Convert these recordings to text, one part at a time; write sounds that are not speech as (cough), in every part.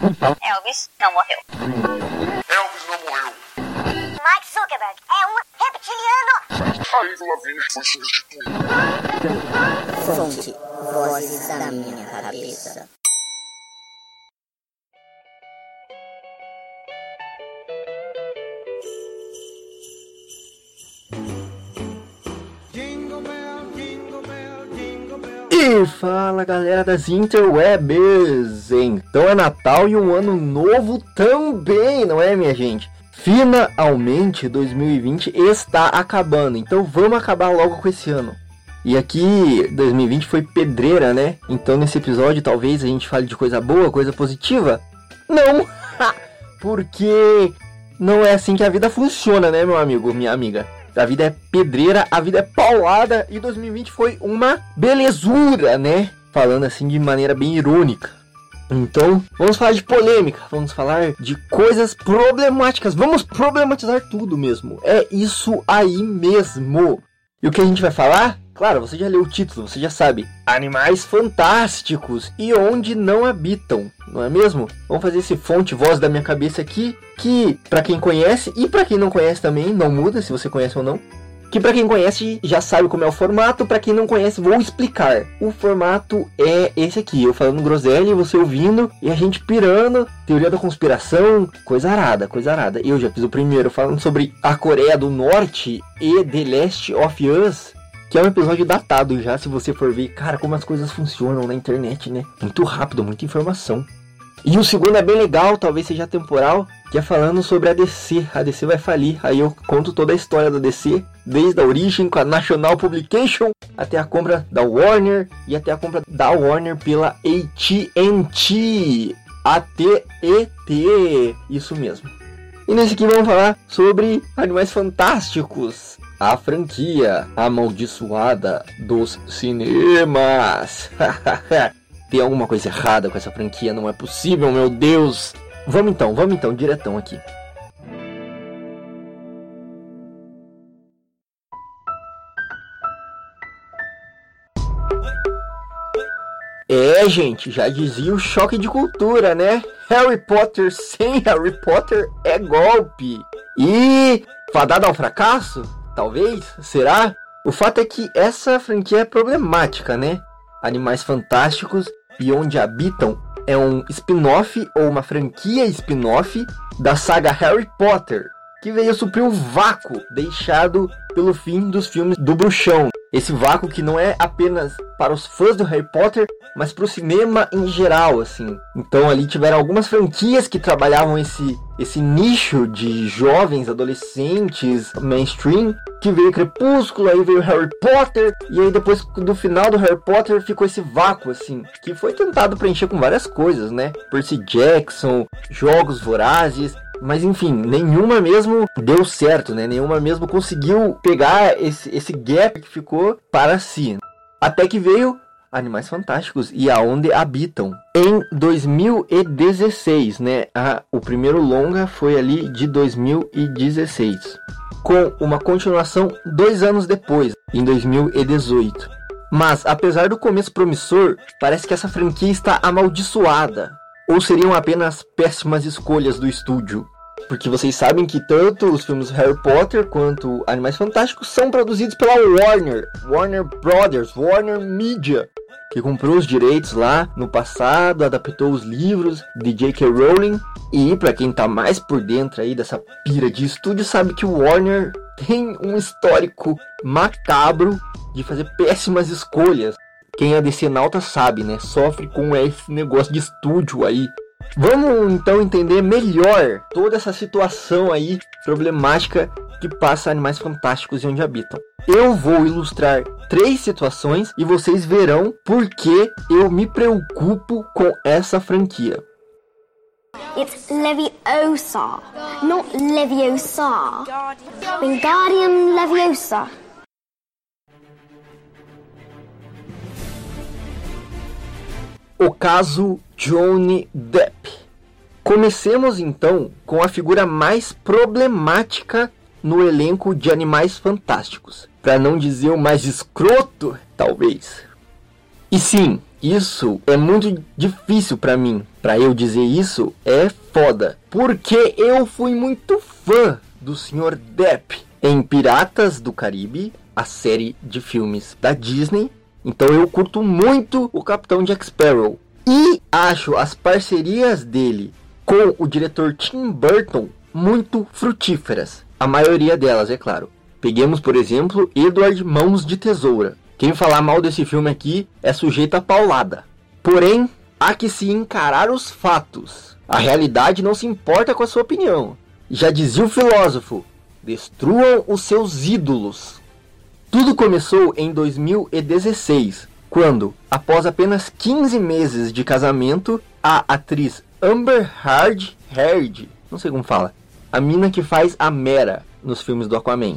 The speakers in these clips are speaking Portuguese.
Elvis não morreu. Elvis não morreu. Mark Zuckerberg é um reptiliano. A Avril Lavigne foi substituída. Fonte, vozes da minha cabeça. E fala galera das interwebs! Então é Natal e um ano novo também, não é minha gente? Finalmente 2020 está acabando, então vamos acabar logo com esse ano. E aqui 2020 foi pedreira, né? Então nesse episódio talvez a gente fale de coisa boa, coisa positiva. Não! (laughs) Porque não é assim que a vida funciona, né, meu amigo, minha amiga? A vida é pedreira, a vida é paulada e 2020 foi uma belezura, né? Falando assim de maneira bem irônica. Então, vamos falar de polêmica, vamos falar de coisas problemáticas, vamos problematizar tudo mesmo. É isso aí mesmo. E o que a gente vai falar? Claro, você já leu o título, você já sabe. Animais fantásticos e onde não habitam, não é mesmo? Vamos fazer esse fonte voz da minha cabeça aqui, que para quem conhece e para quem não conhece também, não muda se você conhece ou não. Que para quem conhece já sabe como é o formato, para quem não conhece vou explicar. O formato é esse aqui, eu falando groselha, você ouvindo e a gente pirando, teoria da conspiração, coisa arada, coisa arada. Eu já fiz o primeiro falando sobre a Coreia do Norte e The Last of Us, que é um episódio datado já, se você for ver, cara, como as coisas funcionam na internet, né? Muito rápido, muita informação. E o segundo é bem legal, talvez seja temporal, que é falando sobre a DC. A DC vai falir. Aí eu conto toda a história da DC, desde a origem com a National Publication até a compra da Warner e até a compra da Warner pela AT&T. AT&T, isso mesmo. E nesse aqui vamos falar sobre Animais Fantásticos, a franquia amaldiçoada dos cinemas. (laughs) (laughs) Tem alguma coisa errada com essa franquia, não é possível, meu Deus. Vamos então, vamos então, diretão aqui. É, gente, já dizia o choque de cultura, né? Harry Potter sem Harry Potter é golpe. E fadada ao fracasso? Talvez? Será? O fato é que essa franquia é problemática, né? Animais Fantásticos e Onde Habitam é um spin-off ou uma franquia spin-off da saga Harry Potter, que veio suprir o vácuo deixado pelo fim dos filmes do Bruxão. Esse vácuo que não é apenas para os fãs do Harry Potter, mas para o cinema em geral, assim. Então ali tiveram algumas franquias que trabalhavam esse esse nicho de jovens, adolescentes, mainstream, que veio Crepúsculo, aí veio Harry Potter, e aí depois do final do Harry Potter ficou esse vácuo, assim, que foi tentado preencher com várias coisas, né? Percy Jackson, Jogos Vorazes, mas enfim, nenhuma mesmo deu certo, né? Nenhuma mesmo conseguiu pegar esse, esse gap que ficou para si. Até que veio Animais Fantásticos e Aonde Habitam. Em 2016, né? A, o primeiro longa foi ali de 2016. Com uma continuação dois anos depois, em 2018. Mas, apesar do começo promissor, parece que essa franquia está amaldiçoada. Ou seriam apenas péssimas escolhas do estúdio? Porque vocês sabem que tanto os filmes Harry Potter quanto Animais Fantásticos são produzidos pela Warner, Warner Brothers, Warner Media, que comprou os direitos lá no passado, adaptou os livros de J.K. Rowling. E para quem tá mais por dentro aí dessa pira de estúdio, sabe que o Warner tem um histórico macabro de fazer péssimas escolhas. Quem é decenalta sabe, né? Sofre com esse negócio de estúdio aí. Vamos então entender melhor toda essa situação aí problemática que passa Animais Fantásticos e onde habitam. Eu vou ilustrar três situações e vocês verão por que eu me preocupo com essa franquia. It's Leviosa, not Leviosa. Wingardium Leviosa. O caso Johnny Depp. Comecemos então com a figura mais problemática no elenco de Animais Fantásticos, para não dizer o mais escroto, talvez. E sim, Isso é muito difícil para mim. Para eu dizer isso é foda. Porque eu fui muito fã do Sr. Depp em Piratas do Caribe, a série de filmes da Disney. Então eu curto muito o Capitão Jack Sparrow. E acho as parcerias dele com o diretor Tim Burton muito frutíferas. A maioria delas, é claro. Peguemos, por exemplo, Edward Mãos de Tesoura. Quem falar mal desse filme aqui é sujeito a paulada. Porém, há que se encarar os fatos. A realidade não se importa com a sua opinião. Já dizia o filósofo: destruam os seus ídolos. Tudo começou em 2016, quando, após apenas 15 meses de casamento, a atriz Amber Heard, Heard, não sei como fala, a mina que faz a Mera nos filmes do Aquaman.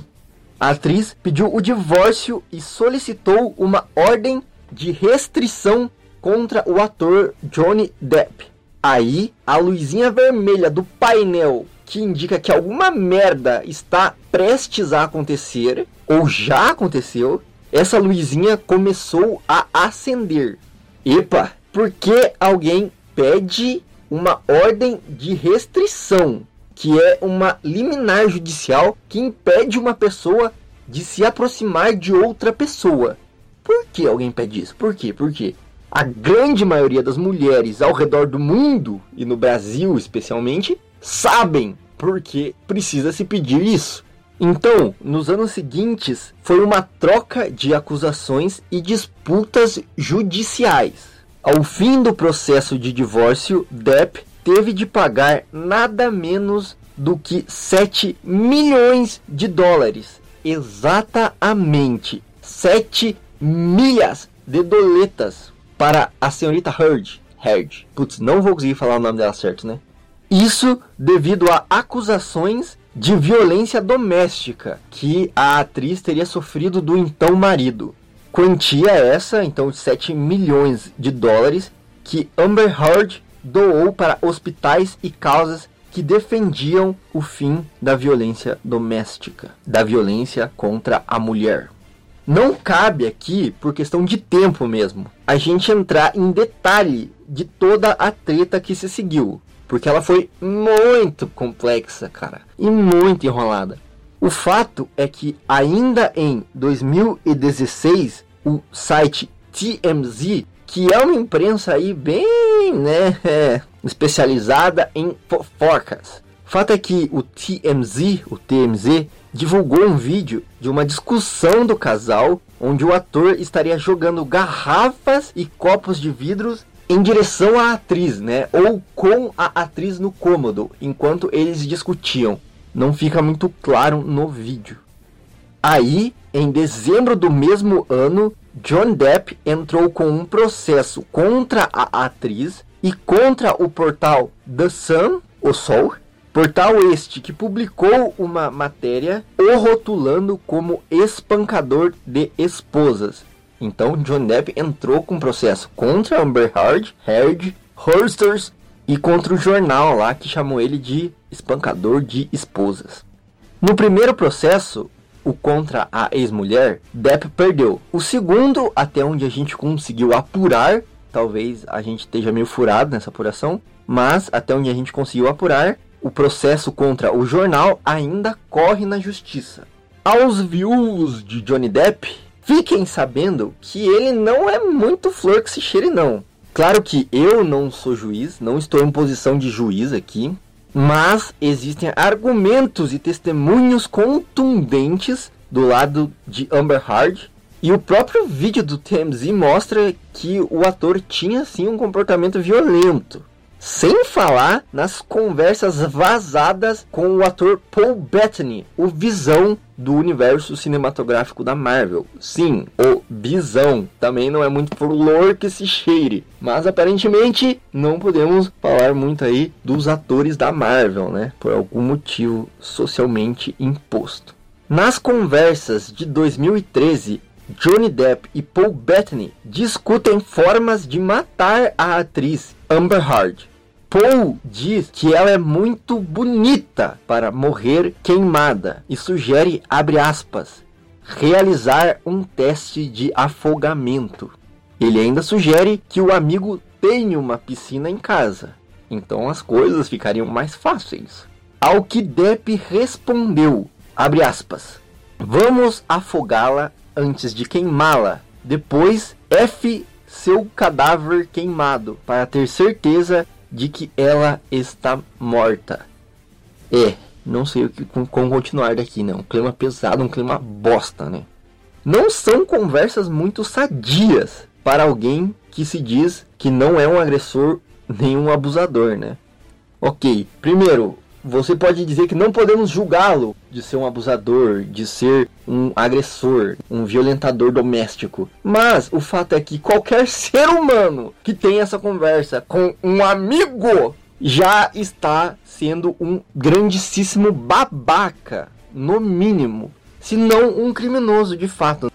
A atriz pediu o divórcio e solicitou uma ordem de restrição contra o ator Johnny Depp. Aí, a luzinha vermelha do painel que indica que alguma merda está prestes a acontecer ou já aconteceu, essa luzinha começou a acender. Epa, por que alguém pede uma ordem de restrição que é uma liminar judicial que impede uma pessoa de se aproximar de outra pessoa. Por que alguém pede isso? Por quê? Porque a grande maioria das mulheres ao redor do mundo e no Brasil especialmente sabem porque precisa se pedir isso. Então, nos anos seguintes, foi uma troca de acusações e disputas judiciais. Ao fim do processo de divórcio, Depp teve de pagar nada menos do que 7 milhões de dólares. Exatamente 7 milhas de doletas para a senhorita Heard. Heard. Putz, não vou conseguir falar o nome dela certo, né? Isso devido a acusações de violência doméstica que a atriz teria sofrido do então marido. Quantia essa, então, de 7 milhões de dólares que Amber Heard doou para hospitais e causas que defendiam o fim da violência doméstica, da violência contra a mulher. Não cabe aqui, por questão de tempo mesmo, a gente entrar em detalhe de toda a treta que se seguiu, porque ela foi muito complexa, cara, e muito enrolada. O fato é que ainda em 2016, o site TMZ que é uma imprensa aí bem, né, (laughs) é, especializada em fofocas. Fato é que o TMZ, o TMZ, divulgou um vídeo de uma discussão do casal onde o ator estaria jogando garrafas e copos de vidros em direção à atriz, né, ou com a atriz no cômodo, enquanto eles discutiam. Não fica muito claro no vídeo. Aí, em dezembro do mesmo ano, John Depp entrou com um processo contra a atriz e contra o portal The Sun, o Sol, portal este que publicou uma matéria o rotulando como espancador de esposas. Então John Depp entrou com processo contra Amber Heard, Heard, Horsters e contra o jornal lá que chamou ele de espancador de esposas. No primeiro processo, o contra a ex-mulher, Depp perdeu. O segundo, até onde a gente conseguiu apurar, talvez a gente esteja meio furado nessa apuração, mas até onde a gente conseguiu apurar, o processo contra o jornal ainda corre na justiça. Aos viúvos de Johnny Depp, fiquem sabendo que ele não é muito flor que se cheire não. Claro que eu não sou juiz, não estou em posição de juiz aqui, mas existem argumentos e testemunhos contundentes do lado de Amber Heard. E o próprio vídeo do TMZ mostra que o ator tinha sim um comportamento violento. Sem falar nas conversas vazadas com o ator Paul Bettany, o Visão do universo cinematográfico da Marvel. Sim, o Visão. Também não é muito flor que se cheire. Mas aparentemente não podemos falar muito aí dos atores da Marvel, né? Por algum motivo socialmente imposto. Nas conversas de 2013, Johnny Depp e Paul Bettany discutem formas de matar a atriz Amber Heard. Paul diz que ela é muito bonita para morrer queimada e sugere, abre aspas, realizar um teste de afogamento. Ele ainda sugere que o amigo tenha uma piscina em casa, então as coisas ficariam mais fáceis. Ao que Depp respondeu, abre aspas, vamos afogá-la antes de queimá-la, depois F seu cadáver queimado, para ter certeza de que ela está morta. É, não sei o que como continuar daqui, não. Um clima pesado, um clima bosta, né? Não são conversas muito sadias para alguém que se diz que não é um agressor nem um abusador, né? Ok, primeiro, você pode dizer que não podemos julgá-lo de ser um abusador, de ser um agressor, um violentador doméstico. Mas o fato é que qualquer (laughs) ser humano que tem essa conversa com um amigo já está sendo um grandíssimo babaca, no mínimo, se não um criminoso de fato.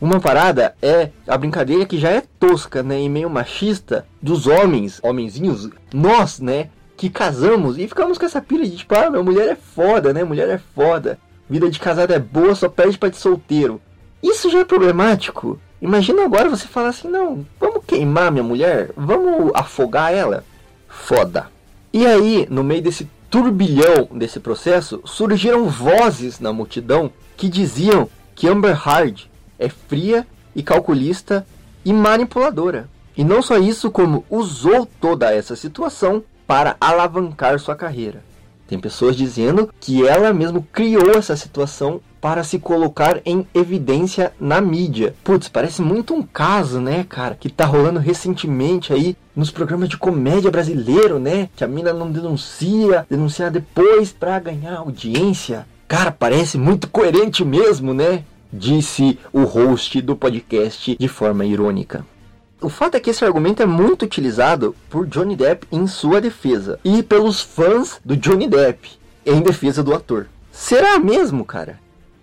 Uma parada é a brincadeira que já é tosca, né, e meio machista dos homens, homenzinhos, nós, né, que casamos e ficamos com essa pilha de tipo, ah, mulher é foda, né? Mulher é foda. Vida de casado é boa, só perde pra de solteiro. Isso já é problemático. Imagina agora você falar assim, não, vamos queimar minha mulher? Vamos afogar ela? Foda. E aí, no meio desse turbilhão desse processo, surgiram vozes na multidão que diziam que Amber Heard é fria e calculista e manipuladora. E não só isso, como usou toda essa situação para alavancar sua carreira. Tem pessoas dizendo que ela mesmo criou essa situação para se colocar em evidência na mídia. Putz, parece muito um caso, né, cara, que tá rolando recentemente aí nos programas de comédia brasileiro, né? Que a mina não denuncia, denuncia depois para ganhar audiência. Cara, parece muito coerente mesmo, né? Disse o host do podcast de forma irônica. O fato é que esse argumento é muito utilizado por Johnny Depp em sua defesa e pelos fãs do Johnny Depp em defesa do ator. Será mesmo, cara?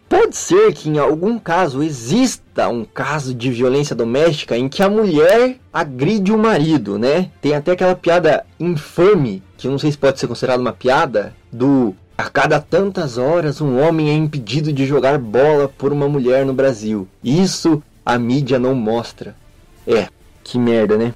Pode ser que em algum caso exista um caso de violência doméstica em que a mulher agride o marido, né? Tem até aquela piada infame, que eu não sei se pode ser considerada uma piada, do a cada tantas horas um homem é impedido de jogar bola por uma mulher no Brasil. Isso a mídia não mostra. É, que merda, né?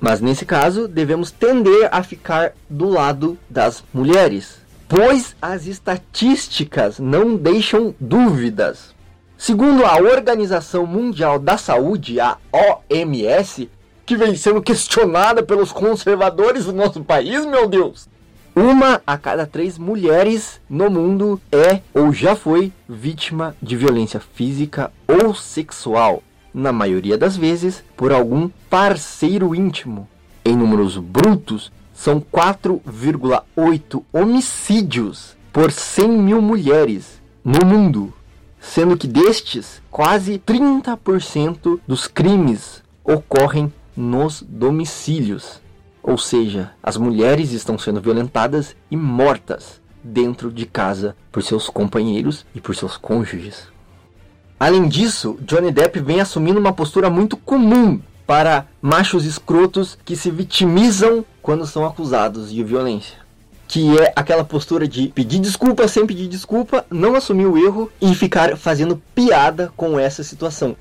Mas nesse caso, devemos tender a ficar do lado das mulheres, pois as estatísticas não deixam dúvidas. Segundo a Organização Mundial da Saúde, a OMS, que vem sendo questionada pelos conservadores do nosso país, meu Deus, uma a cada três mulheres no mundo é ou já foi vítima de violência física ou sexual na maioria das vezes, por algum parceiro íntimo. Em números brutos, são 4,8 homicídios por 100 mil mulheres no mundo, sendo que destes, quase 30% dos crimes ocorrem nos domicílios. Ou seja, as mulheres estão sendo violentadas e mortas dentro de casa por seus companheiros e por seus cônjuges. Além disso, Johnny Depp vem assumindo uma postura muito comum para machos escrotos que se vitimizam quando são acusados de violência. Que é aquela postura de pedir desculpa sem pedir desculpa, não assumir o erro e ficar fazendo piada com essa situação.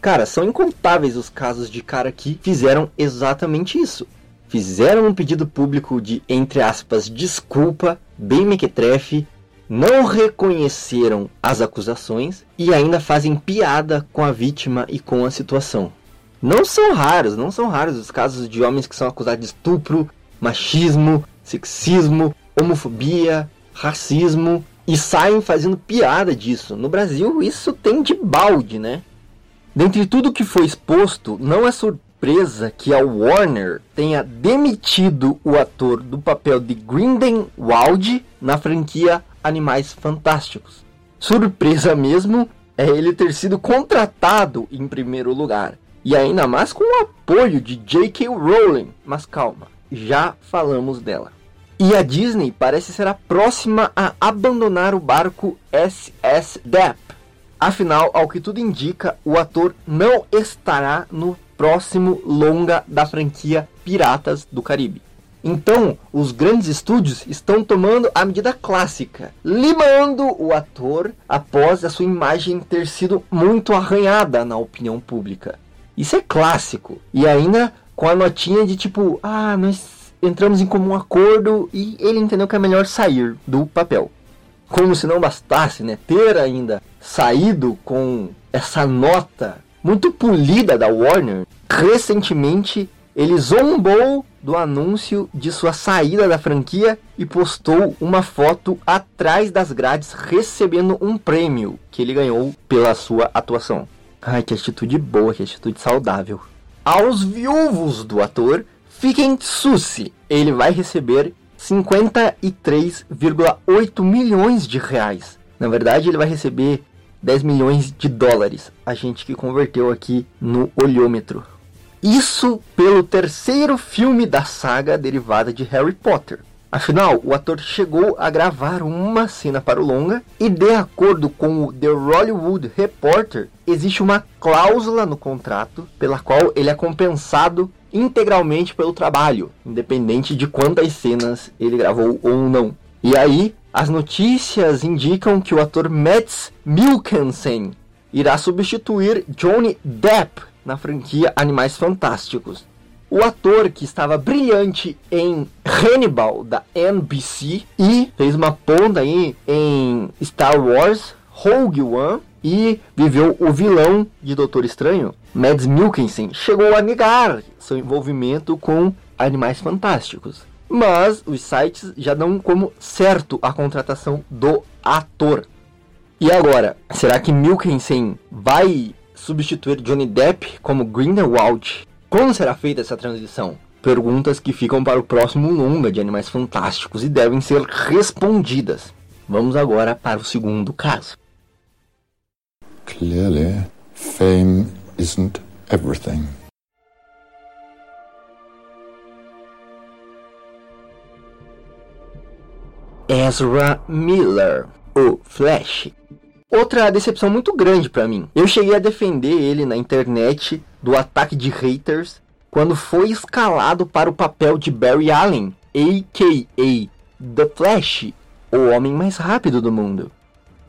Cara, são incontáveis os casos de cara que fizeram exatamente isso. Fizeram um pedido público de, entre aspas, desculpa, bem mequetrefe, não reconheceram as acusações e ainda fazem piada com a vítima e com a situação. Não são raros, não são raros os casos de homens que são acusados de estupro, machismo, sexismo, homofobia, racismo e saem fazendo piada disso. No Brasil, isso tem de balde, né? Dentre tudo que foi exposto, não é surpresa que a Warner tenha demitido o ator do papel de Grindelwald na franquia Animais Fantásticos. Surpresa mesmo é ele ter sido contratado em primeiro lugar. E ainda mais com o apoio de J.K. Rowling. Mas calma, já falamos dela. E a Disney parece ser a próxima a abandonar o barco SS Depp. Afinal, ao que tudo indica, o ator não estará no próximo longa da franquia Piratas do Caribe. Então, os grandes estúdios estão tomando a medida clássica, limando o ator após a sua imagem ter sido muito arranhada na opinião pública. Isso é clássico. E ainda com a notinha de tipo, ah, nós entramos em comum acordo e ele entendeu que é melhor sair do papel. Como se não bastasse, né, ter ainda saído com essa nota muito polida da Warner, recentemente ele zombou do anúncio de sua saída da franquia e postou uma foto atrás das grades recebendo um prêmio que ele ganhou pela sua atuação. Ai, que atitude boa, que atitude saudável. Aos viúvos do ator, fiquem susse. Ele vai receber 53,8 milhões de reais. Na verdade, ele vai receber 10 milhões de dólares. A gente que converteu aqui no olhômetro. Isso pelo terceiro filme da saga derivada de Harry Potter. Afinal, o ator chegou a gravar uma cena para o longa e, de acordo com o The Hollywood Reporter, existe uma cláusula no contrato pela qual ele é compensado integralmente pelo trabalho, independente de quantas cenas ele gravou ou não. E aí, as notícias indicam que o ator Mads Mikkelsen irá substituir Johnny Depp na franquia Animais Fantásticos. O ator que estava brilhante em Hannibal da NBC e fez uma ponta aí em Star Wars Rogue One e viveu o vilão de Doutor Estranho, Mads Mikkelsen, chegou a negar seu envolvimento com Animais Fantásticos. Mas os sites já dão como certo a contratação do ator. E agora, será que Mikkelsen vai substituir Johnny Depp como Grindelwald. Como será feita essa transição? Perguntas que ficam para o próximo longa de Animais Fantásticos e devem ser respondidas. Vamos agora para o segundo caso. Clearly, fame isn't everything. Ezra Miller, o Flash, Outra decepção muito grande para mim. Eu cheguei a defender ele na internet do ataque de haters quando foi escalado para o papel de Barry Allen, a.k.a. The Flash, o homem mais rápido do mundo.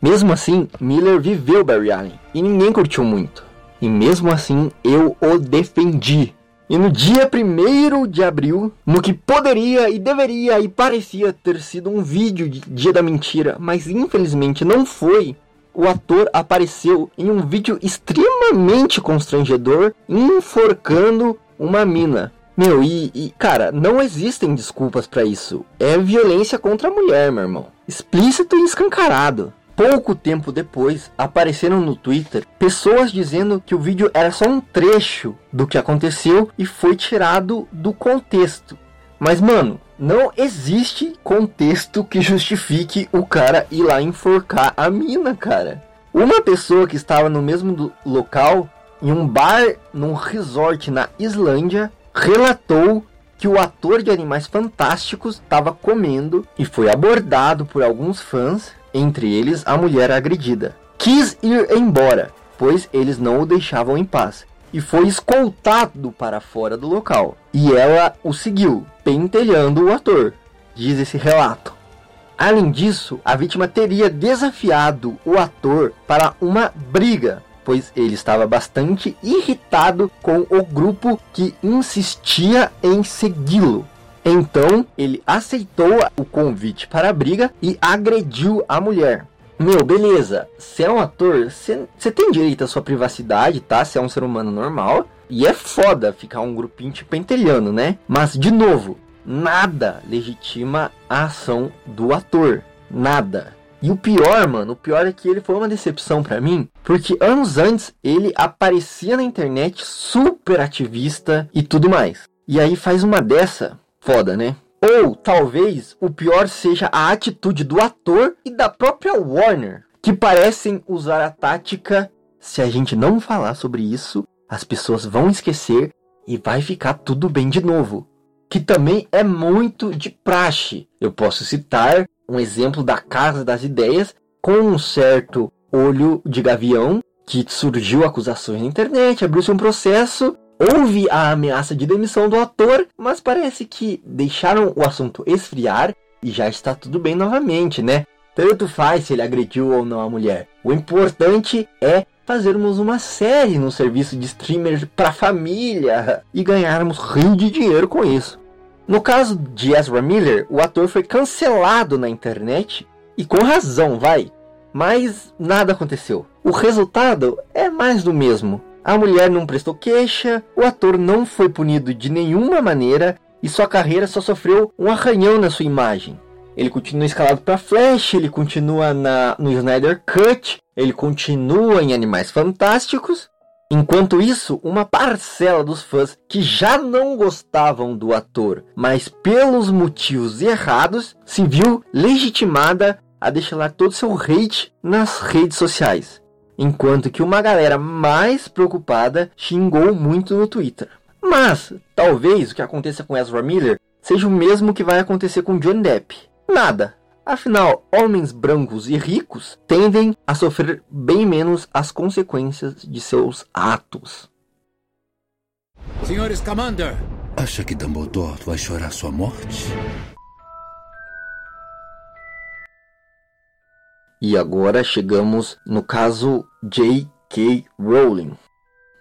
Mesmo assim, Miller viveu Barry Allen e ninguém curtiu muito. E mesmo assim, eu o defendi. E no dia 1 de abril, no que poderia e deveria e parecia ter sido um vídeo de Dia da Mentira, mas infelizmente não foi, o ator apareceu em um vídeo extremamente constrangedor enforcando uma mina. Meu, e, e cara, não existem desculpas para isso. É violência contra a mulher, meu irmão. Explícito e escancarado. Pouco tempo depois, apareceram no Twitter pessoas dizendo que o vídeo era só um trecho do que aconteceu e foi tirado do contexto. Mas, mano, não existe contexto que justifique o cara ir lá enforcar a mina, cara. Uma pessoa que estava no mesmo local, em um bar num resort na Islândia, relatou que o ator de Animais Fantásticos estava comendo e foi abordado por alguns fãs, entre eles a mulher agredida. Quis ir embora, pois eles não o deixavam em paz e foi escoltado para fora do local. E ela o seguiu, pentelhando o ator, diz esse relato. Além disso, a vítima teria desafiado o ator para uma briga, pois ele estava bastante irritado com o grupo que insistia em segui-lo. Então, ele aceitou o convite para a briga e agrediu a mulher. Meu, beleza. Você é um ator, você tem direito à sua privacidade, tá? Você é um ser humano normal. E é foda ficar um grupinho te pentelhando, né? Mas, de novo, nada legitima a ação do ator. Nada. E o pior, mano, o pior é que ele foi uma decepção para mim, porque anos antes ele aparecia na internet super ativista e tudo mais. E aí faz uma dessa, foda, né? Ou talvez o pior seja a atitude do ator e da própria Warner, que parecem usar a tática: se a gente não falar sobre isso, as pessoas vão esquecer e vai ficar tudo bem de novo. Que também é muito de praxe. Eu posso citar um exemplo da Casa das Ideias com um certo olho de gavião que surgiu acusações na internet, abriu-se um processo Houve a ameaça de demissão do ator, mas parece que deixaram o assunto esfriar e já está tudo bem novamente, né? Tanto faz se ele agrediu ou não a mulher. O importante é fazermos uma série no serviço de streamer para família e ganharmos rio de dinheiro com isso. No caso de Ezra Miller, o ator foi cancelado na internet e com razão, vai. Mas nada aconteceu. O resultado é mais do mesmo. A mulher não prestou queixa, o ator não foi punido de nenhuma maneira e sua carreira só sofreu um arranhão na sua imagem. Ele continua escalado para Flash, ele continua na, no Snyder Cut, ele continua em Animais Fantásticos. Enquanto isso, uma parcela dos fãs que já não gostavam do ator, mas pelos motivos errados, se viu legitimada a deixar todo seu hate nas redes sociais enquanto que uma galera mais preocupada xingou muito no Twitter. Mas talvez o que aconteça com Ezra Miller seja o mesmo que vai acontecer com John Depp. Nada. Afinal, homens brancos e ricos tendem a sofrer bem menos as consequências de seus atos. Senhor Scamander, acha que Dumbledore vai chorar sua morte? E agora chegamos no caso J.K. Rowling.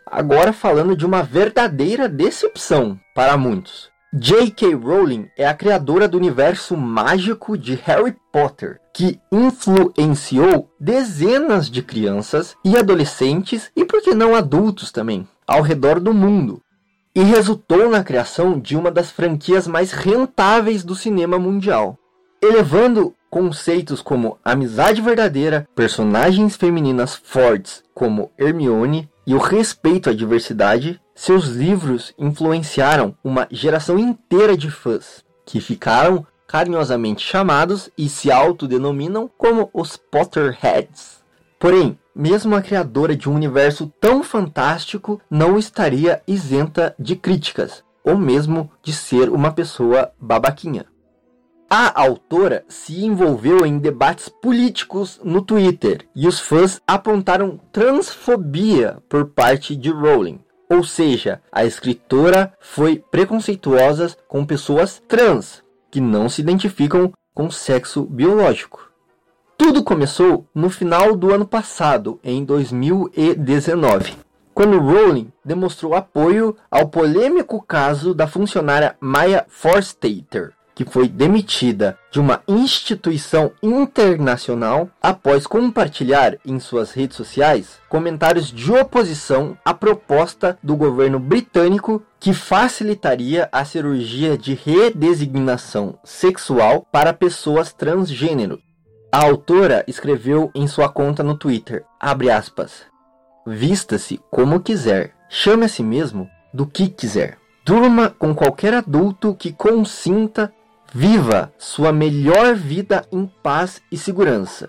Agora falando de uma verdadeira decepção para muitos. J.K. Rowling é a criadora do universo mágico de Harry Potter, que influenciou dezenas de crianças e adolescentes e por que não adultos também, ao redor do mundo, e resultou na criação de uma das franquias mais rentáveis do cinema mundial, elevando conceitos como amizade verdadeira, personagens femininas fortes como Hermione e o respeito à diversidade, seus livros influenciaram uma geração inteira de fãs, que ficaram carinhosamente chamados e se autodenominam como os Potterheads. Porém, mesmo a criadora de um universo tão fantástico não estaria isenta de críticas, ou mesmo de ser uma pessoa babaquinha. A autora se envolveu em debates políticos no Twitter e os fãs apontaram transfobia por parte de Rowling. Ou seja, a escritora foi preconceituosa com pessoas trans que não se identificam com sexo biológico. Tudo começou no final do ano passado, em 2019, quando Rowling demonstrou apoio ao polêmico caso da funcionária Maya Forstater, que foi demitida de uma instituição internacional após compartilhar em suas redes sociais comentários de oposição à proposta do governo britânico que facilitaria a cirurgia de redesignação sexual para pessoas transgênero. A autora escreveu em sua conta no Twitter, aspas, Vista-se como quiser, chame a si mesmo do que quiser. Durma com qualquer adulto que consinta Viva sua melhor vida em paz e segurança.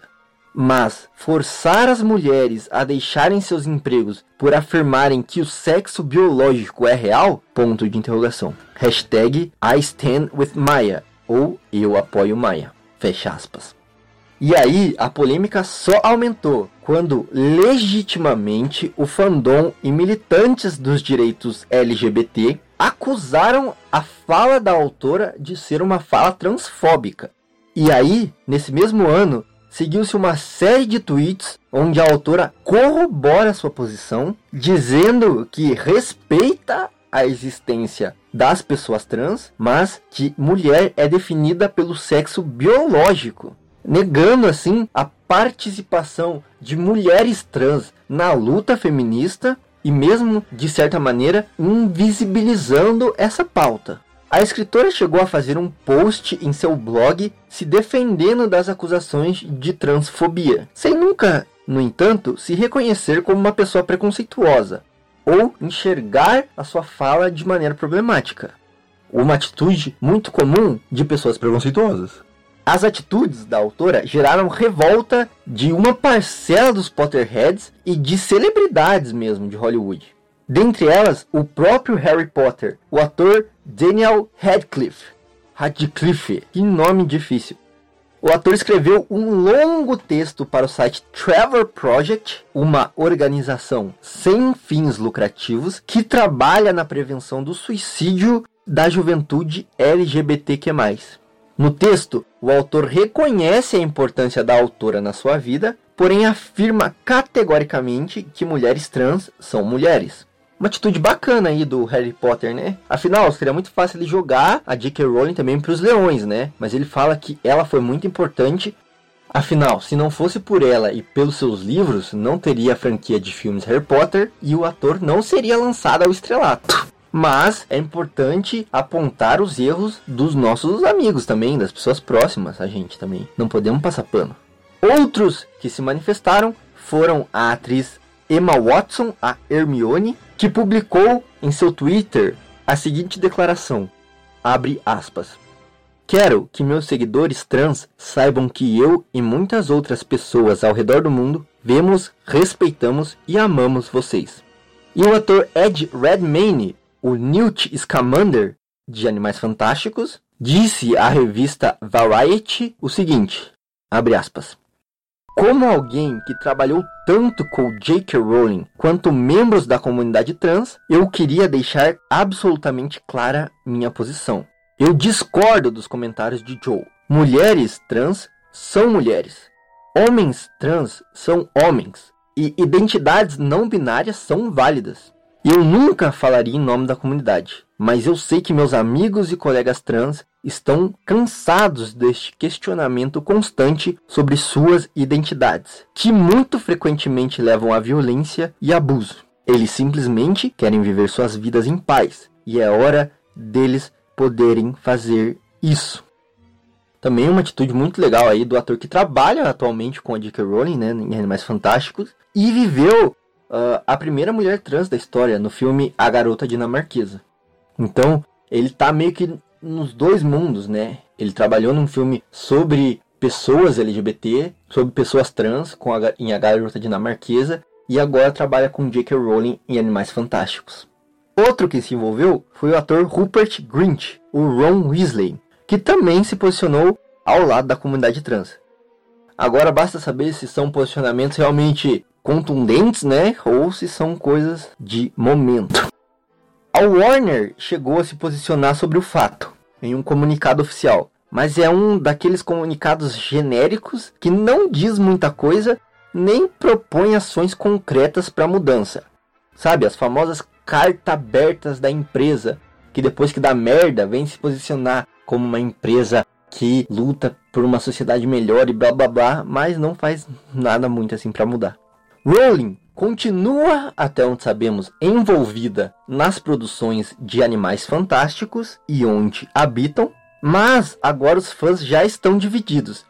Mas forçar as mulheres a deixarem seus empregos por afirmarem que o sexo biológico é real? Ponto de interrogação. Hashtag I stand with Maya ou eu apoio Maia. Fecha aspas. E aí a polêmica só aumentou quando legitimamente o fandom e militantes dos direitos LGBT acusaram a fala da autora de ser uma fala transfóbica. E aí, nesse mesmo ano, seguiu-se uma série de tweets onde a autora corrobora sua posição, dizendo que respeita a existência das pessoas trans, mas que mulher é definida pelo sexo biológico, negando assim a participação de mulheres trans na luta feminista e mesmo, de certa maneira, invisibilizando essa pauta. A escritora chegou a fazer um post em seu blog se defendendo das acusações de transfobia, sem nunca, no entanto, se reconhecer como uma pessoa preconceituosa ou enxergar a sua fala de maneira problemática. Uma atitude muito comum de pessoas preconceituosas. As atitudes da autora geraram revolta de uma parcela dos Potterheads e de celebridades mesmo de Hollywood. Dentre elas, o próprio Harry Potter, o ator Daniel Radcliffe. Radcliffe, que nome difícil. O ator escreveu um longo texto para o site Trevor Project, uma organização sem fins lucrativos que trabalha na prevenção do suicídio da juventude LGBTQ+. No texto, o autor reconhece a importância da autora na sua vida, porém afirma categoricamente que mulheres trans são mulheres. Uma atitude bacana aí do Harry Potter, né? Afinal, seria muito fácil ele jogar a J.K. Rowling também para os leões, né? Mas ele fala que ela foi muito importante. Afinal, se não fosse por ela e pelos seus livros, não teria a franquia de filmes Harry Potter e o ator não seria lançado ao estrelato. Mas é importante apontar os erros dos nossos amigos também, das pessoas próximas a gente também. Não podemos passar pano. Outros que se manifestaram foram a atriz Emma Watson, a Hermione, que publicou em seu Twitter a seguinte declaração: abre aspas. Quero que meus seguidores trans saibam que eu e muitas outras pessoas ao redor do mundo vemos, respeitamos e amamos vocês. E o ator Ed Redmayne, o Newt Scamander de Animais Fantásticos, disse à revista Variety o seguinte: abre aspas. Como alguém que trabalhou tanto com J.K. Rowling quanto membros da comunidade trans, eu queria deixar absolutamente clara minha posição. Eu discordo dos comentários de Joe. Mulheres trans são mulheres. Homens trans são homens. E identidades não binárias são válidas. Eu nunca falaria em nome da comunidade, mas eu sei que meus amigos e colegas trans estão cansados deste questionamento constante sobre suas identidades, que muito frequentemente levam à violência e abuso. Eles simplesmente querem viver suas vidas em paz, e é hora deles poderem fazer isso. Também uma atitude muito legal aí do ator que trabalha atualmente com a J.K. Rowling, né, em Animais Fantásticos, e viveu uh, a primeira mulher trans da história no filme A Garota Dinamarquesa. Então, ele tá meio que nos dois mundos, né? Ele trabalhou num filme sobre pessoas LGBT, sobre pessoas trans com a, em A Garota Dinamarquesa e agora trabalha com J.K. Rowling em Animais Fantásticos. Outro que se envolveu foi o ator Rupert Grint, o Ron Weasley, que também se posicionou ao lado da comunidade trans. Agora basta saber se são posicionamentos realmente contundentes, né, ou se são coisas de momento. A Warner chegou a se posicionar sobre o fato em um comunicado oficial, mas é um daqueles comunicados genéricos que não diz muita coisa nem propõe ações concretas para mudança. Sabe, as famosas cartas abertas da empresa, que depois que dá merda vem se posicionar como uma empresa que luta por uma sociedade melhor e blá blá blá, mas não faz nada muito assim para mudar. Rowling continua, até onde sabemos, envolvida nas produções de Animais Fantásticos e onde habitam, mas agora os fãs já estão divididos.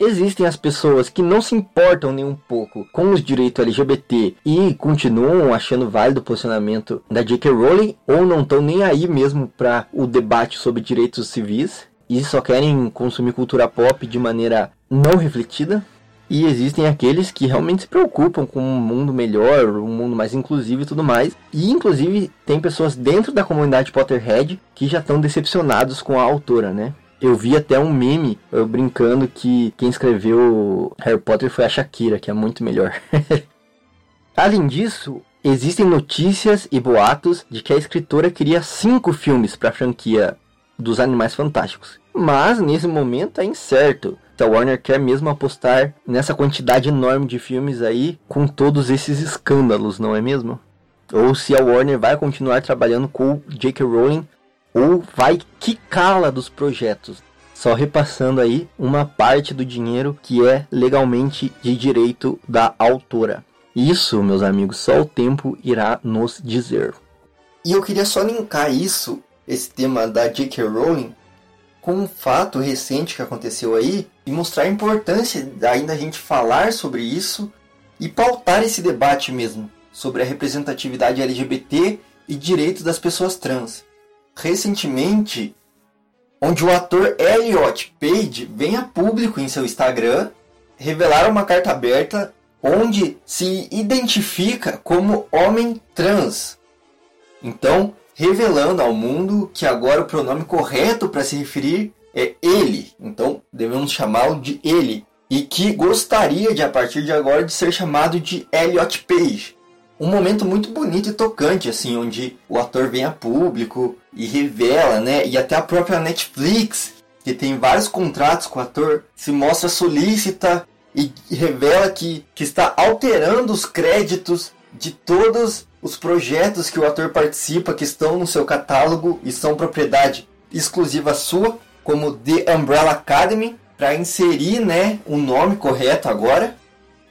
Existem as pessoas que não se importam nem um pouco com os direitos LGBT e continuam achando válido o posicionamento da J.K. Rowling ou não estão nem aí mesmo para o debate sobre direitos civis e só querem consumir cultura pop de maneira não refletida. E existem aqueles que realmente se preocupam com um mundo melhor, um mundo mais inclusivo e tudo mais. E inclusive tem pessoas dentro da comunidade Potterhead que já estão decepcionados com a autora, né? Eu vi até um meme brincando que quem escreveu Harry Potter foi a Shakira, que é muito melhor. (laughs) Além disso, existem notícias e boatos de que a escritora queria cinco filmes para a franquia dos Animais Fantásticos. Mas nesse momento é incerto se a Warner quer mesmo apostar nessa quantidade enorme de filmes aí com todos esses escândalos, não é mesmo? Ou se a Warner vai continuar trabalhando com J.K. Rowling ou vai quicá-la dos projetos, só repassando aí uma parte do dinheiro que é legalmente de direito da autora. Isso, meus amigos, só o tempo irá nos dizer. E eu queria só linkar isso, esse tema da J.K. Rowling, com um fato recente que aconteceu aí e mostrar a importância ainda a gente falar sobre isso e pautar esse debate mesmo sobre a representatividade LGBT e direitos das pessoas trans. Recentemente, onde o ator Elliot Page vem a público em seu Instagram revelar uma carta aberta onde se identifica como homem trans. Então, revelando ao mundo que agora o pronome correto para se referir é ele. Então devemos chamá-lo de ele. E que gostaria de, a partir de agora, de ser chamado de Elliot Page. Um momento muito bonito e tocante, assim, onde o ator vem a público e revela, né? E até a própria Netflix, que tem vários contratos com o ator, se mostra solícita e revela que, que está alterando os créditos de todos os projetos que o ator participa que estão no seu catálogo e são propriedade exclusiva sua, como The Umbrella Academy, para inserir né, o nome correto agora.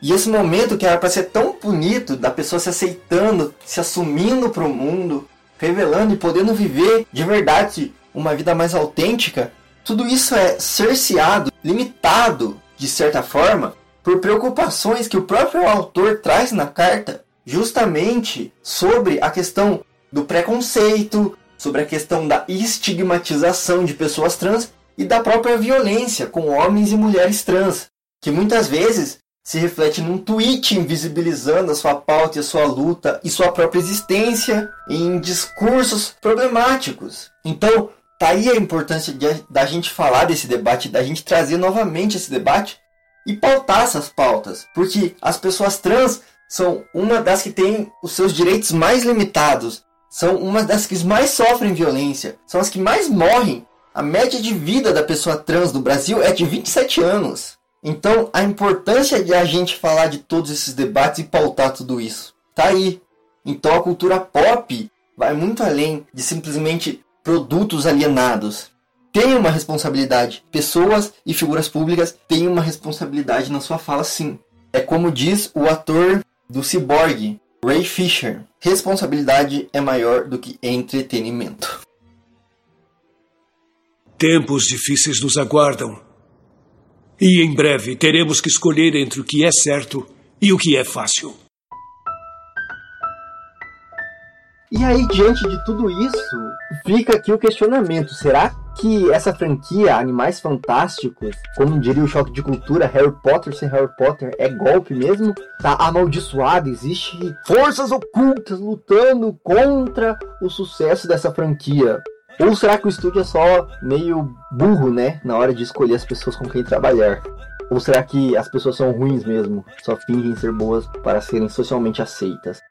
E esse momento que era para ser tão bonito, da pessoa se aceitando, se assumindo para o mundo, revelando e podendo viver de verdade uma vida mais autêntica, tudo isso é cerceado, limitado, de certa forma, por preocupações que o próprio autor traz na carta, justamente sobre a questão do preconceito, sobre a questão da estigmatização de pessoas trans e da própria violência com homens e mulheres trans, que muitas vezes se reflete num tweet invisibilizando a sua pauta e a sua luta e sua própria existência em discursos problemáticos. Então, tá aí a importância de, da gente falar desse debate, da gente trazer novamente esse debate e pautar essas pautas, porque as pessoas trans são uma das que têm os seus direitos mais limitados, são uma das que mais sofrem violência, são as que mais morrem. A média de vida da pessoa trans no Brasil é de 27 anos. Então, a importância de a gente falar de todos esses debates e pautar tudo isso. Tá aí. Então, a cultura pop vai muito além de simplesmente produtos alienados. Tem uma responsabilidade. Pessoas e figuras públicas têm uma responsabilidade na sua fala, sim. É como diz o ator do Cyborg, Ray Fisher. Responsabilidade é maior do que entretenimento. Tempos difíceis nos aguardam. E em breve teremos que escolher entre o que é certo e o que é fácil. E aí, diante de tudo isso, fica aqui o questionamento: será que essa franquia Animais Fantásticos, como diria o choque de cultura, Harry Potter sem Harry Potter é golpe mesmo? Tá amaldiçoado, existe forças ocultas lutando contra o sucesso dessa franquia. Ou será que o estúdio é só meio burro, né, na hora de escolher as pessoas com quem trabalhar? Ou será que as pessoas são ruins mesmo, só fingem ser boas para serem socialmente aceitas?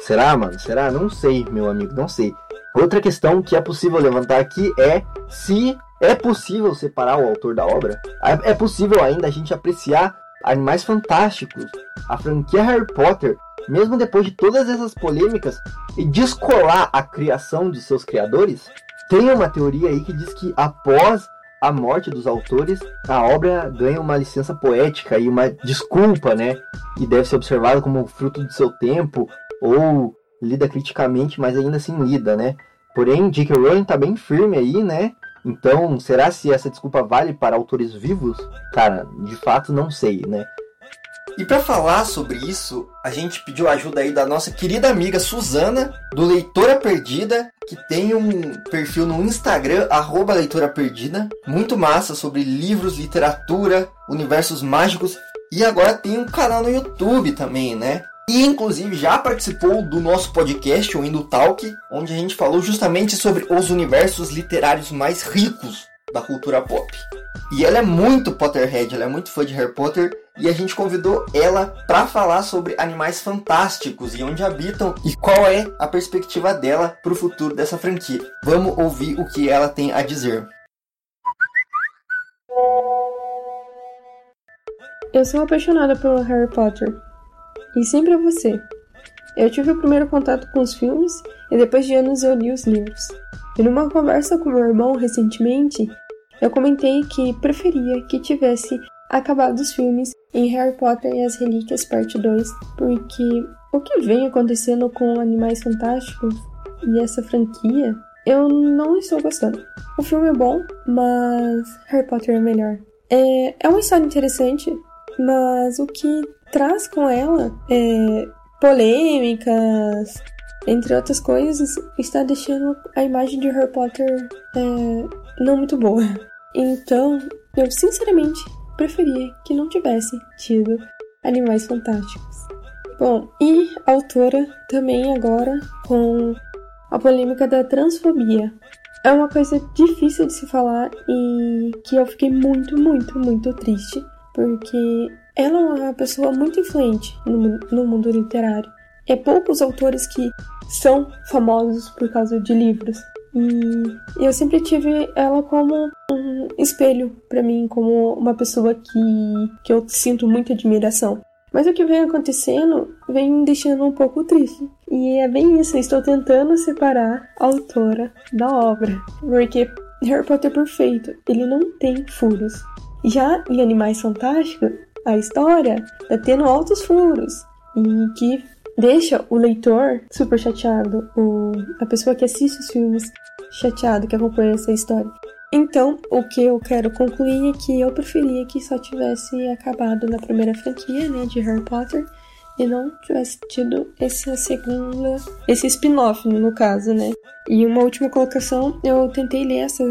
Será, mano? Será? Não sei, meu amigo, não sei. Outra questão que é possível levantar aqui é se é possível separar o autor da obra. É, é possível ainda a gente apreciar Animais Fantásticos, a franquia Harry Potter, mesmo depois de todas essas polêmicas, e descolar a criação de seus criadores? Tem uma teoria aí que diz que após a morte dos autores, a obra ganha uma licença poética e uma desculpa, né? E deve ser observada como fruto do seu tempo ou lida criticamente, mas ainda assim lida, né? Porém, J.K. Rowling tá bem firme aí, né? Então, será se essa desculpa vale para autores vivos? Cara, de fato não sei, né? E para falar sobre isso, a gente pediu ajuda aí da nossa querida amiga Suzana, do Leitora Perdida, que tem um perfil no Instagram, arroba Leitora Perdida, muito massa sobre livros, literatura, universos mágicos, e agora tem um canal no YouTube também, né? E inclusive já participou do nosso podcast, o Indo Talk, onde a gente falou justamente sobre os universos literários mais ricos da cultura pop. E ela é muito Potterhead, ela é muito fã de Harry Potter e a gente convidou ela para falar sobre animais fantásticos e onde habitam e qual é a perspectiva dela para o futuro dessa franquia. Vamos ouvir o que ela tem a dizer. Eu sou apaixonada pelo Harry Potter e sempre é você. Eu tive o primeiro contato com os filmes e depois de anos eu li os livros. E numa conversa com meu irmão recentemente, eu comentei que preferia que tivesse acabado os filmes em Harry Potter e as Relíquias Parte 2, porque o que vem acontecendo com Animais Fantásticos e essa franquia, eu não estou gostando. O filme é bom, mas Harry Potter é melhor. É, é uma história interessante, mas o que traz com ela é, polêmicas, entre outras coisas, está deixando a imagem de Harry Potter é, não muito boa. Então, eu sinceramente preferia que não tivesse tido Animais Fantásticos. Bom, e a autora também agora com a polêmica da transfobia. É uma coisa difícil de se falar e que eu fiquei muito, muito, muito triste, porque ela é uma pessoa muito influente no, no mundo literário. É poucos autores que são famosos por causa de livros. E eu sempre tive ela como um espelho para mim, como uma pessoa que, que eu sinto muita admiração. Mas o que vem acontecendo vem me deixando um pouco triste. E é bem isso, estou tentando separar a autora da obra. Porque Harry Potter é perfeito, ele não tem furos. Já em Animais Fantásticos, a história tá tendo altos furos. E que deixa o leitor super chateado, o, a pessoa que assiste os filmes chateado, que acompanha essa história. Então, o que eu quero concluir é que eu preferia que só tivesse acabado na primeira franquia, né, de Harry Potter, e não tivesse tido essa segunda, esse spin-off, no caso, né. E uma última colocação, eu tentei ler essa,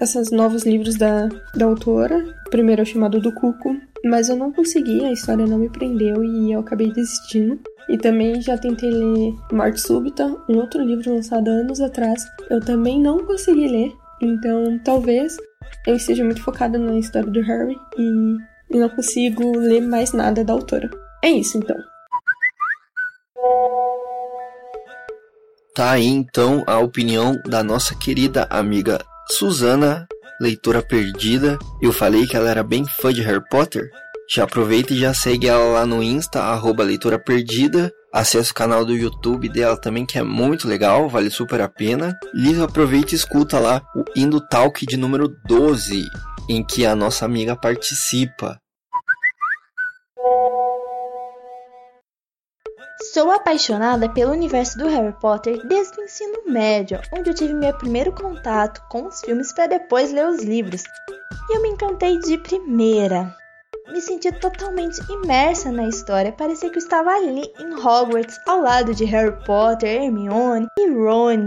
esses novos livros da, da autora. O primeiro é chamado do Cuco, mas eu não consegui, a história não me prendeu e eu acabei desistindo. E também já tentei ler Morte Súbita, um outro livro lançado anos atrás. Eu também não consegui ler, então, talvez eu esteja muito focada na história do Harry e não consigo ler mais nada da autora. É isso, então. Tá aí então a opinião da nossa querida amiga Susana, leitora perdida. Eu falei que ela era bem fã de Harry Potter. Já aproveita e já segue ela lá no Insta, arroba leitora perdida. Acesse o canal do YouTube dela também, que é muito legal, vale super a pena. E aproveita e escuta lá o Indo Talk de número 12, em que a nossa amiga participa. Sou apaixonada pelo universo do Harry Potter desde o ensino médio, onde eu tive meu primeiro contato com os filmes para depois ler os livros. E eu me encantei de primeira me senti totalmente imersa na história. Parecia que eu estava ali em Hogwarts, ao lado de Harry Potter, Hermione e Ron.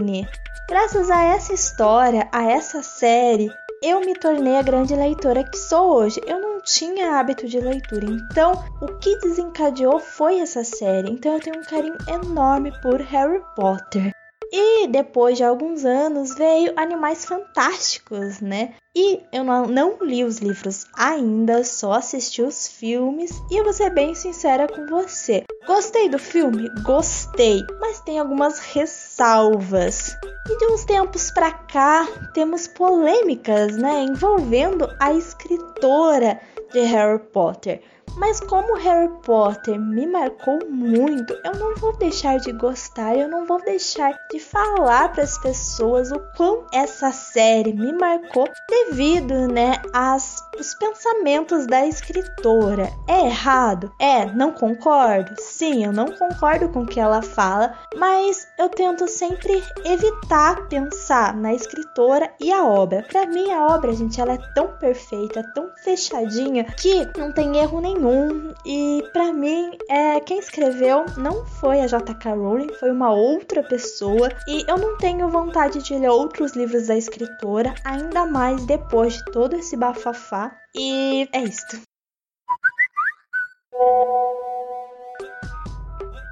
Graças a essa história, a essa série, eu me tornei a grande leitora que sou hoje. Eu não tinha hábito de leitura, então o que desencadeou foi essa série. Então eu tenho um carinho enorme por Harry Potter. E depois de alguns anos veio Animais Fantásticos, né? E eu não, não, li os livros ainda, só assisti os filmes. E eu vou ser bem sincera com você. Gostei do filme? Gostei, mas tem algumas ressalvas. E de uns tempos pra cá, temos polêmicas, né? Envolvendo a escritora de Harry Potter. Mas como Harry Potter me marcou muito, eu não vou deixar de gostar, eu não vou deixar de falar para as pessoas o quão essa série me marcou devido, né, às os pensamentos da escritora. É errado? É, não concordo? Sim, eu não concordo com o que ela fala, mas eu tento sempre evitar pensar na escritora e a obra. Para mim a obra, gente, ela é tão perfeita, tão fechadinha que não tem erro nenhum. E para mim, é, quem escreveu não foi a J.K. Rowling, foi uma outra pessoa. E eu não tenho vontade de ler outros livros da escritora, ainda mais depois de todo esse bafafá. E é isto.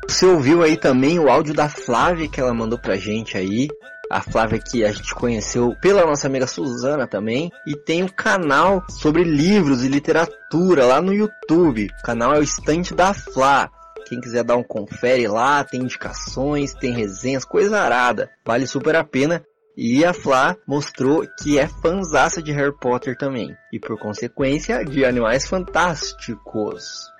Você ouviu aí também o áudio da Flávia que ela mandou pra gente aí a Flávia que a gente conheceu pela nossa amiga Suzana também. E tem um canal sobre livros e literatura lá no YouTube. O canal é o Estante da Flá. Quem quiser dar um confere lá, tem indicações, tem resenhas, coisa arada. Vale super a pena. E a Flá mostrou que é fanzaça de Harry Potter também. E por consequência, de Animais Fantásticos.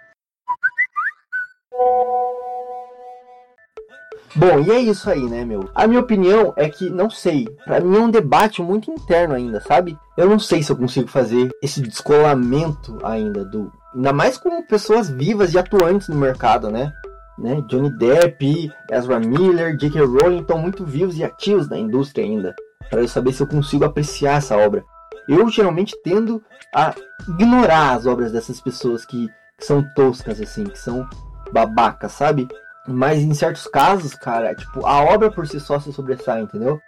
Bom, e é isso aí, né, meu? A minha opinião é que, não sei, para mim é um debate muito interno ainda, sabe? Eu não sei se eu consigo fazer esse descolamento ainda do. Ainda mais com pessoas vivas e atuantes no mercado, né? Né? Johnny Depp, Ezra Miller, J.K. Rowling estão muito vivos e ativos na indústria ainda. Para eu saber se eu consigo apreciar essa obra. Eu geralmente tendo a ignorar as obras dessas pessoas que, que são toscas, assim, que são babacas, sabe? Mas em certos casos, cara, tipo, a obra por si só se sobressai, entendeu?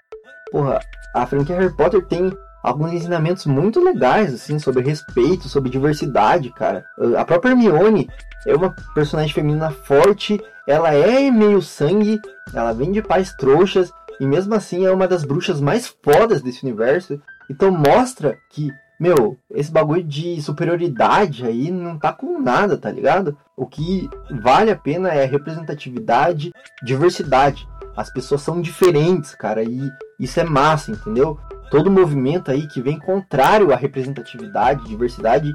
Porra, a franquia Harry Potter tem alguns ensinamentos muito legais, assim, sobre respeito, sobre diversidade, cara. A própria Hermione é uma personagem feminina forte, ela é meio sangue, ela vem de pais trouxas, e mesmo assim é uma das bruxas mais fodas desse universo. Então mostra que meu, esse bagulho de superioridade aí não tá com nada, tá ligado? O que vale a pena é representatividade, diversidade. As pessoas são diferentes, cara, e isso é massa, entendeu? Todo movimento aí que vem contrário à representatividade, diversidade,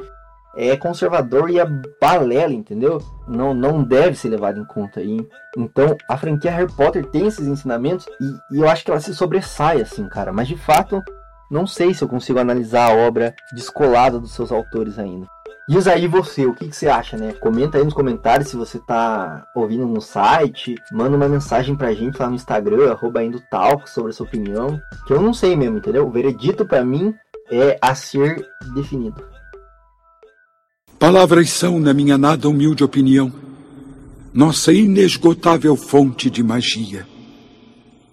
é conservador e é balela, entendeu? Não, não deve ser levado em conta aí. Então, a franquia Harry Potter tem esses ensinamentos e, e eu acho que ela se sobressai, assim, cara. Mas de fato, não sei se eu consigo analisar a obra descolada dos seus autores ainda. Diz aí você, o que, que, você acha, né? Comenta aí nos comentários se você tá ouvindo no site, manda uma mensagem pra gente lá no Instagram, arroba Talk, sobre a sua opinião, que eu não sei mesmo, entendeu? O veredito para mim é a ser definido. Palavras são, na minha nada humilde opinião, nossa inesgotável fonte de magia,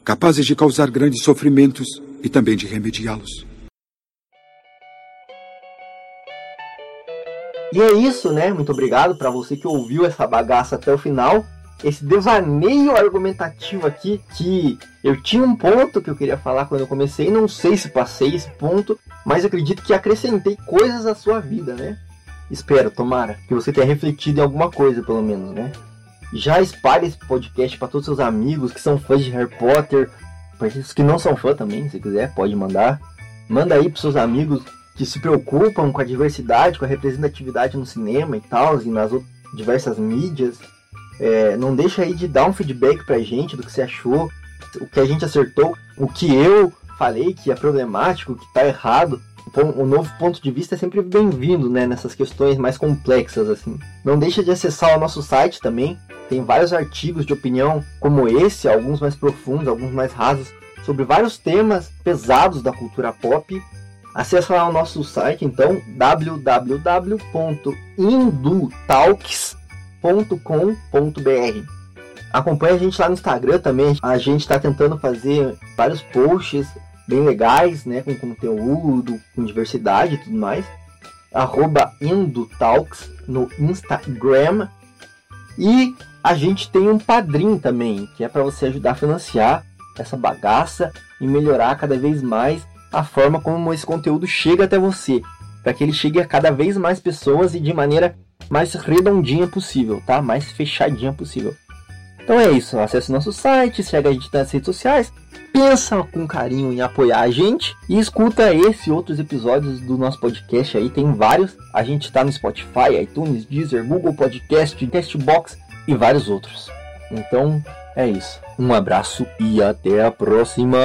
capazes de causar grandes sofrimentos e também de remediá-los. E é isso, né? Muito obrigado para você que ouviu essa bagaça até o final. Esse devaneio argumentativo aqui, que eu tinha um ponto que eu queria falar quando eu comecei, não sei se passei esse ponto, mas acredito que acrescentei coisas à sua vida, né? Espero, tomara, que você tenha refletido em alguma coisa, pelo menos, né? Já espalhe esse podcast para todos os seus amigos que são fãs de Harry Potter, para os que não são fãs também, se quiser, pode mandar. Manda aí para seus amigos que se preocupam com a diversidade, com a representatividade no cinema e tal, e nas diversas mídias. É, não deixa aí de dar um feedback pra gente do que você achou, o que a gente acertou, o que eu falei que é problemático, que tá errado. Então, o novo ponto de vista é sempre bem-vindo, né, nessas questões mais complexas assim. Não deixa de acessar o nosso site também. Tem vários artigos de opinião como esse, alguns mais profundos, alguns mais rasos, sobre vários temas pesados da cultura pop Acesse lá o nosso site, então, www.indutalks.com.br. Acompanhe a gente lá no Instagram também. A gente está tentando fazer vários posts bem legais, né, com conteúdo, com diversidade e tudo mais. Arroba Indutalks no Instagram. E a gente tem um padrinho também, que é para você ajudar a financiar essa bagaça e melhorar cada vez mais a forma como esse conteúdo chega até você, para que ele chegue a cada vez mais pessoas e de maneira mais redondinha possível, tá? Mais fechadinha possível. Então é isso, acesse nosso site, segue a gente nas redes sociais, pensa com carinho em apoiar a gente e escuta esse e outros episódios do nosso podcast aí, tem vários. A gente está no Spotify, iTunes, Deezer, Google Podcast, Castbox e vários outros. Então é isso. Um abraço e até a próxima!